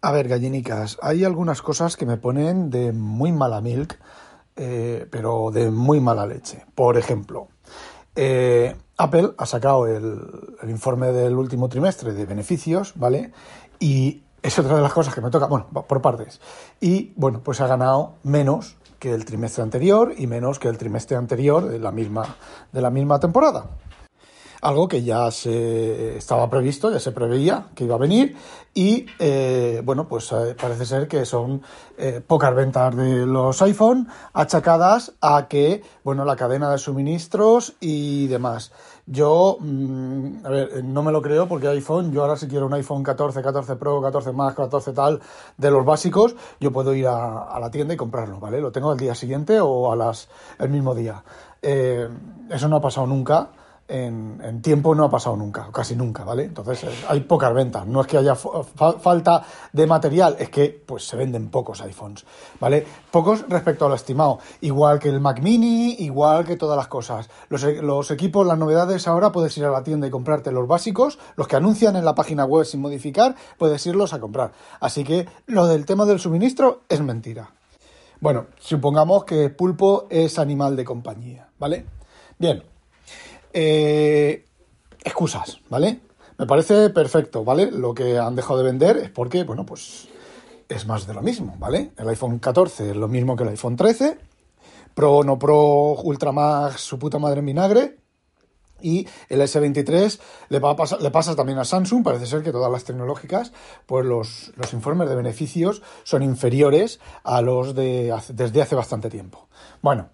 A ver, gallinicas, hay algunas cosas que me ponen de muy mala milk, eh, pero de muy mala leche. Por ejemplo, eh, Apple ha sacado el, el informe del último trimestre de beneficios, ¿vale? Y es otra de las cosas que me toca, bueno, por partes. Y bueno, pues ha ganado menos que el trimestre anterior y menos que el trimestre anterior de la misma, de la misma temporada. Algo que ya se estaba previsto, ya se preveía que iba a venir y eh, bueno, pues eh, parece ser que son eh, pocas ventas de los iPhone achacadas a que, bueno, la cadena de suministros y demás. Yo, mm, a ver, no me lo creo porque iPhone, yo ahora si quiero un iPhone 14, 14 Pro, 14 más, 14 tal, de los básicos, yo puedo ir a, la tienda y comprarlo, ¿vale? Lo tengo al día siguiente o a las, el mismo día. Eso no ha pasado nunca en, tiempo no ha pasado nunca, casi nunca, ¿vale? Entonces eh, hay pocas ventas, no es que haya falta de material, es que pues se venden pocos iPhones, ¿vale? Pocos respecto a lo estimado, igual que el Mac Mini, igual que todas las cosas. Los, e, los equipos, las novedades ahora puedes ir a la tienda y comprarte los básicos, los que anuncian en la página web sin modificar, puedes irlos a comprar. Así que lo del tema del suministro es mentira. Bueno, supongamos que pulpo es animal de compañía, ¿vale? Bien, eh, excusas, ¿vale? Me parece perfecto, ¿vale? Lo que han dejado de vender es porque, bueno, pues es más de lo mismo, ¿vale? El iPhone 14 es lo mismo que el iPhone 13, Pro, no Pro, Ultra Max, su puta madre en vinagre, y el S23 le, pasa también a Samsung, parece ser que todas las tecnológicas, pues los, los informes de beneficios son inferiores a los de desde hace bastante tiempo. Bueno,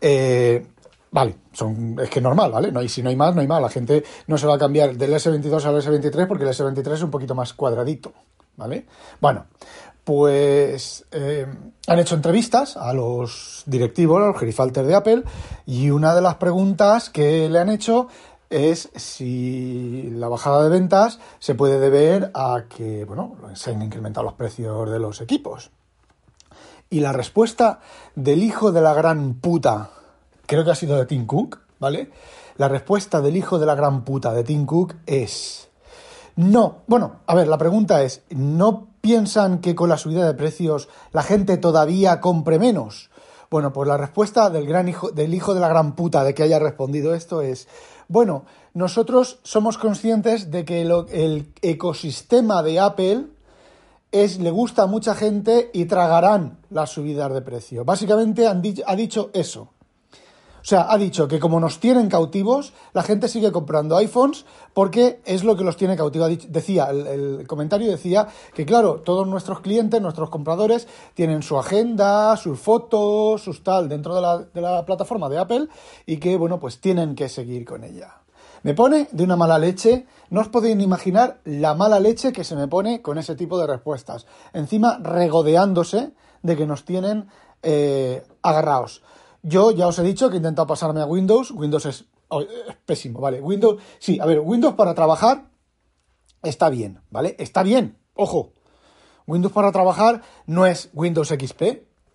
eh, Vale, son, es que es normal, ¿vale? No hay, si no hay más, no hay más. La gente no se va a cambiar del S22 al S23 porque el S23 es un poquito más cuadradito, ¿vale? Bueno, pues eh, han hecho entrevistas a los directivos, a los gerifalters de Apple, y una de las preguntas que le han hecho es si la bajada de ventas se puede deber a que, bueno, se han incrementado los precios de los equipos. Y la respuesta del hijo de la gran puta creo que ha sido de Tim Cook, ¿vale? La respuesta del hijo de la gran puta de Tim Cook es... No, bueno, a ver, la pregunta es, ¿no piensan que con la subida de precios la gente todavía compre menos? Bueno, pues la respuesta del gran hijo, del hijo de la gran puta de que haya respondido esto es, bueno, nosotros somos conscientes de que el ecosistema de Apple es, le gusta a mucha gente y tragarán las subidas de precio. Básicamente ha dicho eso. O sea, ha dicho que como nos tienen cautivos, la gente sigue comprando iPhones porque es lo que los tiene cautivos. Decía, el, comentario decía que, claro, todos nuestros clientes, nuestros compradores, tienen su agenda, sus fotos, sus tal, dentro de la, de la plataforma de Apple y que, bueno, pues tienen que seguir con ella. Me pone de una mala leche. No os podéis imaginar la mala leche que se me pone con ese tipo de respuestas. Encima regodeándose de que nos tienen eh, agarrados. Yo ya os he dicho que he intentado pasarme a Windows. Windows es, pésimo, ¿vale? Windows, sí, a ver, Windows para trabajar está bien, ¿vale? Está bien, ojo. Windows para trabajar no es Windows XP,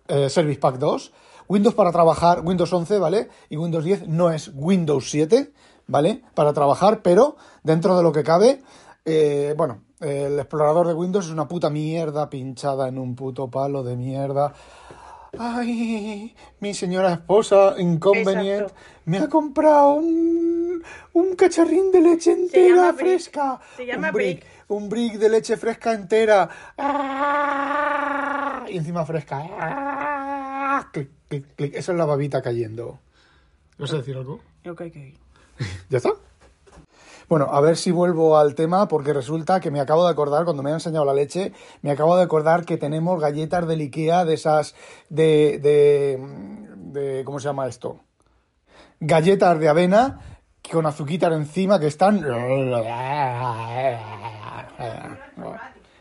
eh, Service Pack 2. Windows para trabajar, Windows 11, ¿vale? Y Windows 10 no es Windows 7, ¿vale? Para trabajar, pero dentro de lo que cabe, eh, bueno, el explorador de Windows es una puta mierda pinchada en un puto palo de mierda. Ay, mi señora esposa inconveniente me ha comprado un, un cacharrín de leche entera fresca. Se llama un brick, Un brick de leche fresca entera. ¡Ah! Y encima fresca. ¡Ah! Clic, clic, clic. Esa es la babita cayendo. ¿Vas a decir algo? Ok, ok. ¿Ya está? Bueno, a ver si vuelvo al tema porque resulta que me acabo de acordar, cuando me ha enseñado la leche, me acabo de acordar que tenemos galletas del Ikea de esas de, de, de ¿cómo se llama esto? Galletas de avena con azuquitar encima que están...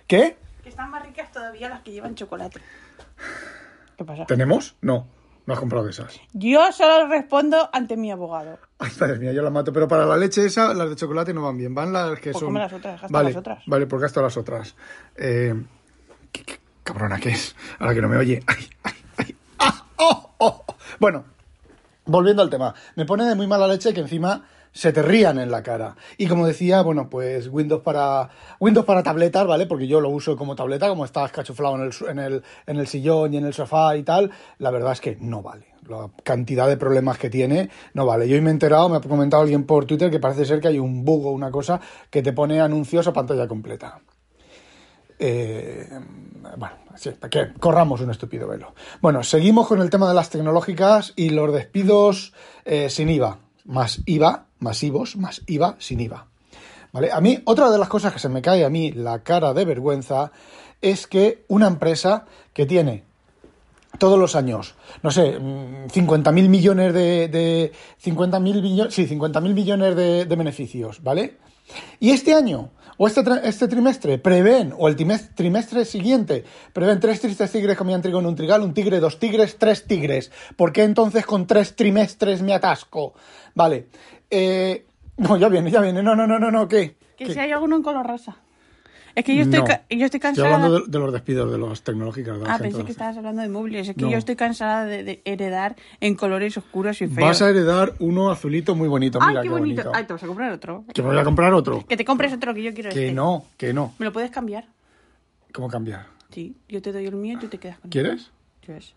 ¿Qué? Que están más ricas todavía las que llevan chocolate. ¿Qué pasa? ¿Tenemos? No. No has comprado esas. Yo solo respondo ante mi abogado. Ay, madre mía, yo la mato. Pero para la leche esa, las de chocolate no van bien. Van las que Pues son. come las otras, gasta vale, las otras. Vale, porque gasto las otras. Eh, ¿qué, qué cabrona que es. Ahora que no me oye. Ay, ay, ay. ¡Ah! ¡Oh! ¡Oh! Bueno, volviendo al tema. Me pone de muy mala leche que encima se te rían en la cara. Y como decía, bueno, pues Windows para Windows para tabletas, ¿vale? Porque yo lo uso como tableta, como estás cachuflado en el, en, el, en el sillón y en el sofá y tal, la verdad es que no vale. La cantidad de problemas que tiene no vale. Yo hoy me he enterado, me ha comentado alguien por Twitter que parece ser que hay un bug o una cosa que te pone anuncios a pantalla completa. Eh, bueno, sí, para que corramos un estúpido velo. Bueno, seguimos con el tema de las tecnológicas y los despidos eh, sin IVA, más IVA, masivos, más IVA, sin IVA. ¿Vale? A mí, otra de las cosas que se me cae a mí la cara de vergüenza es que una empresa que tiene todos los años, no sé, 50.000 mm, millones de, de 50.000 millones, sí, 50.000 millones de, de beneficios, ¿vale? Y este año o este, este trimestre prevén, o el trimestre siguiente, prevén tres tristes tigres comían trigo en un trigal, un tigre, dos tigres, tres tigres. ¿Por qué entonces con tres trimestres me atasco? Vale. Eh, no, ya viene, ya viene. No, no, no, no, no, ¿qué? Que si hay alguno en color rosa. Es que yo estoy, yo estoy cansada. Estoy hablando de, los despidos de las tecnológicas. ah, pensé que estabas hablando de móviles. Es que yo estoy cansada de, heredar en colores oscuros y feos. Vas a heredar uno azulito muy bonito. Mira, Ay, qué, bonito. Ay, te vas a comprar otro. Que me voy a comprar otro. Que te compres otro que yo quiero. Que este. no, que no. ¿Me lo puedes cambiar? ¿Cómo cambiar? Sí, yo te doy el mío y tú te quedas con ¿Quieres? ¿Quieres?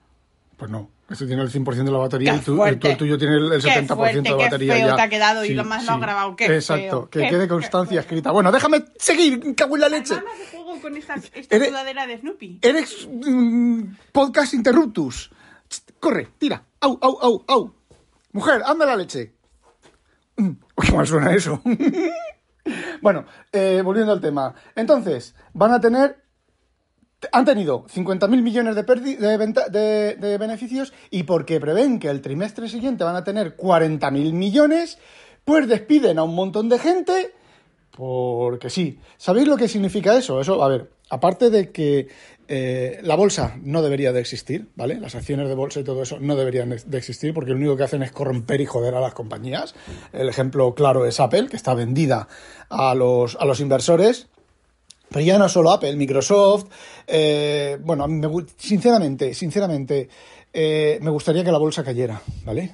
Pues no. Este tiene el 100% de la batería y tú, el, tuyo tiene el 70% de la batería. Qué feo te ha quedado y lo más lo has grabado. Qué Exacto, que quede constancia escrita. Bueno, déjame seguir, cago en la leche. juego con esta, esta sudadera de Snoopy. Eres mm, podcast interruptus. Corre, tira. Au, au, au, au. Mujer, anda la leche. Mm, qué mal suena eso. bueno, eh, volviendo al tema. Entonces, van a tener han tenido 50.000 millones de, beneficios y porque prevén que el trimestre siguiente van a tener 40.000 millones, pues despiden a un montón de gente porque sí. ¿Sabéis lo que significa eso? Eso, a ver, aparte de que eh, la bolsa no debería de existir, ¿vale? Las acciones de bolsa y todo eso no deberían de existir porque lo único que hacen es corromper y joder a las compañías. El ejemplo claro es Apple, que está vendida a los, a los inversores pero ya no solo Apple, Microsoft. Eh, bueno, sinceramente, sinceramente, eh, me gustaría que la bolsa cayera, ¿vale?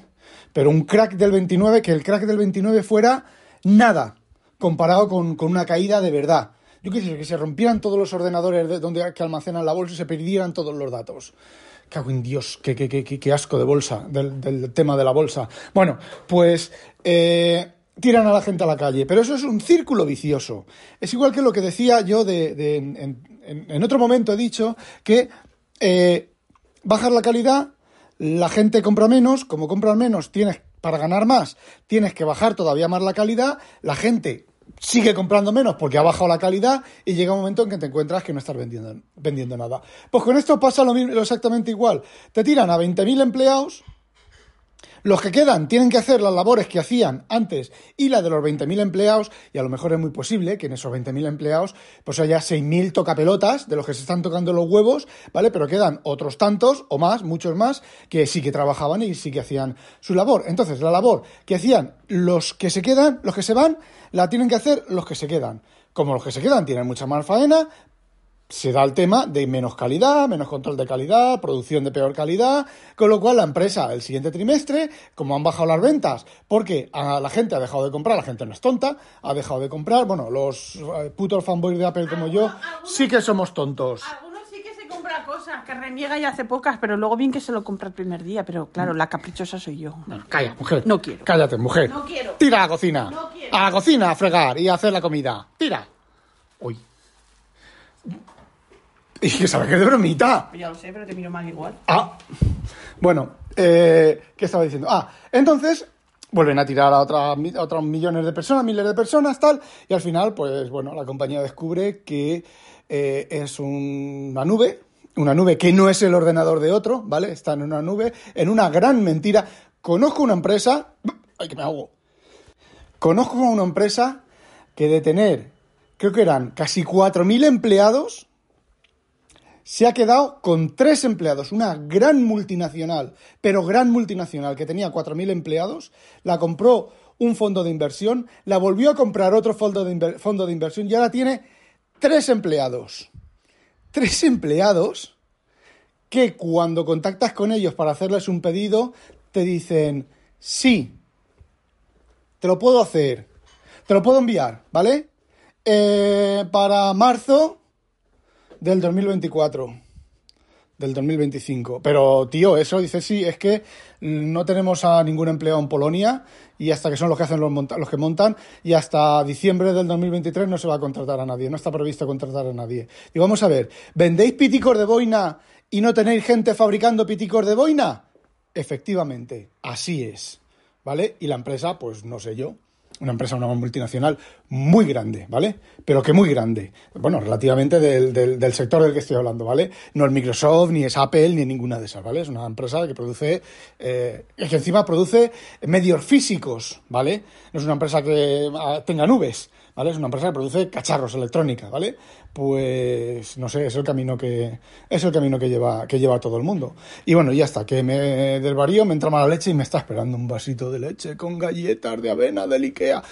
Pero un crack del 29, que el crack del 29 fuera nada comparado con, una caída de verdad. Yo quisiera que se rompieran todos los ordenadores de donde que almacenan la bolsa y se perdieran todos los datos. Cago en Dios, qué, qué, qué, qué asco de bolsa, del, del, tema de la bolsa. Bueno, pues eh, tiran a la gente a la calle. Pero eso es un círculo vicioso. Es igual que lo que decía yo de, en, otro momento he dicho que eh, bajar la calidad, la gente compra menos, como compran menos, tienes para ganar más, tienes que bajar todavía más la calidad, la gente sigue comprando menos porque ha bajado la calidad y llega un momento en que te encuentras que no estás vendiendo, vendiendo nada. Pues con esto pasa lo mismo, exactamente igual. Te tiran a 20.000 empleados los que quedan tienen que hacer las labores que hacían antes y la de los 20.000 empleados, y a lo mejor es muy posible que en esos 20.000 empleados pues haya 6.000 tocapelotas de los que se están tocando los huevos, ¿vale? Pero quedan otros tantos o más, muchos más, que sí que trabajaban y sí que hacían su labor. Entonces, la labor que hacían los que se quedan, los que se van, la tienen que hacer los que se quedan. Como los que se quedan tienen mucha más faena, se da el tema de menos calidad, menos control de calidad, producción de peor calidad, con lo cual la empresa el siguiente trimestre, como han bajado las ventas, porque a la gente ha dejado de comprar, la gente no es tonta, ha dejado de comprar, bueno, los eh, putos fanboys de Apple como yo, sí que somos tontos. Algunos sí que se compra cosas, que reniega y hace pocas, pero luego bien que se lo compra el primer día, pero claro, la caprichosa soy yo. calla, mujer. No quiero. Cállate, mujer. No quiero. Tira a la cocina. No quiero. A la cocina a fregar y a hacer la comida. Tira. Uy. Y que sabes que es de bromita. Ya lo sé, pero te miro mal igual. Ah, bueno, eh, ¿qué estaba diciendo? Ah, entonces vuelven a tirar a, otros millones de personas, miles de personas, tal, y al final, pues bueno, la compañía descubre que eh, es una nube, una nube que no es el ordenador de otro, ¿vale? Está en una nube, en una gran mentira. Conozco una empresa, ay, que me hago. Conozco una empresa que de tener, creo que eran casi 4.000 empleados, se ha quedado con tres empleados, una gran multinacional, pero gran multinacional que tenía 4.000 empleados, la compró un fondo de inversión, la volvió a comprar otro fondo de, fondo de inversión y ahora tiene tres empleados. Tres empleados que cuando contactas con ellos para hacerles un pedido, te dicen, sí, te lo puedo hacer. Te lo puedo enviar, ¿vale? Eh, para marzo del 2024 del 2025. Pero, tío, eso dice sí, es que no tenemos a ningún empleado en Polonia y hasta que son los que hacen los, los que montan y hasta diciembre del 2023 no se va a contratar a nadie, no está previsto contratar a nadie. Y vamos a ver, ¿vendéis piticos de boina y no tenéis gente fabricando piticos de boina? Efectivamente, así es. ¿Vale? Y la empresa, pues no sé yo, una empresa, una multinacional muy grande, ¿vale? Pero que muy grande. Bueno, relativamente del, del, sector del que estoy hablando, ¿vale? No es Microsoft, ni es Apple, ni ninguna de esas, ¿vale? Es una empresa que produce, eh, que encima produce medios físicos, ¿vale? No es una empresa que ah, tenga nubes, ¿vale? Es una empresa que produce cacharros electrónica, ¿vale? Pues no sé, es el camino que es el camino que lleva que lleva todo el mundo. Y bueno, ya está, que me del varío me entra mala leche y me está esperando un vasito de leche con galletas de avena del Ikea.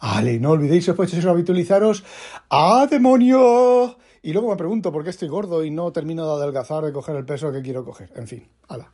Vale, no olvidéis sospechosos habitualizaros. ¡Ah, demonio! Y luego me pregunto por qué estoy gordo y no termino de adelgazar, de coger el peso que quiero coger. En fin, hala.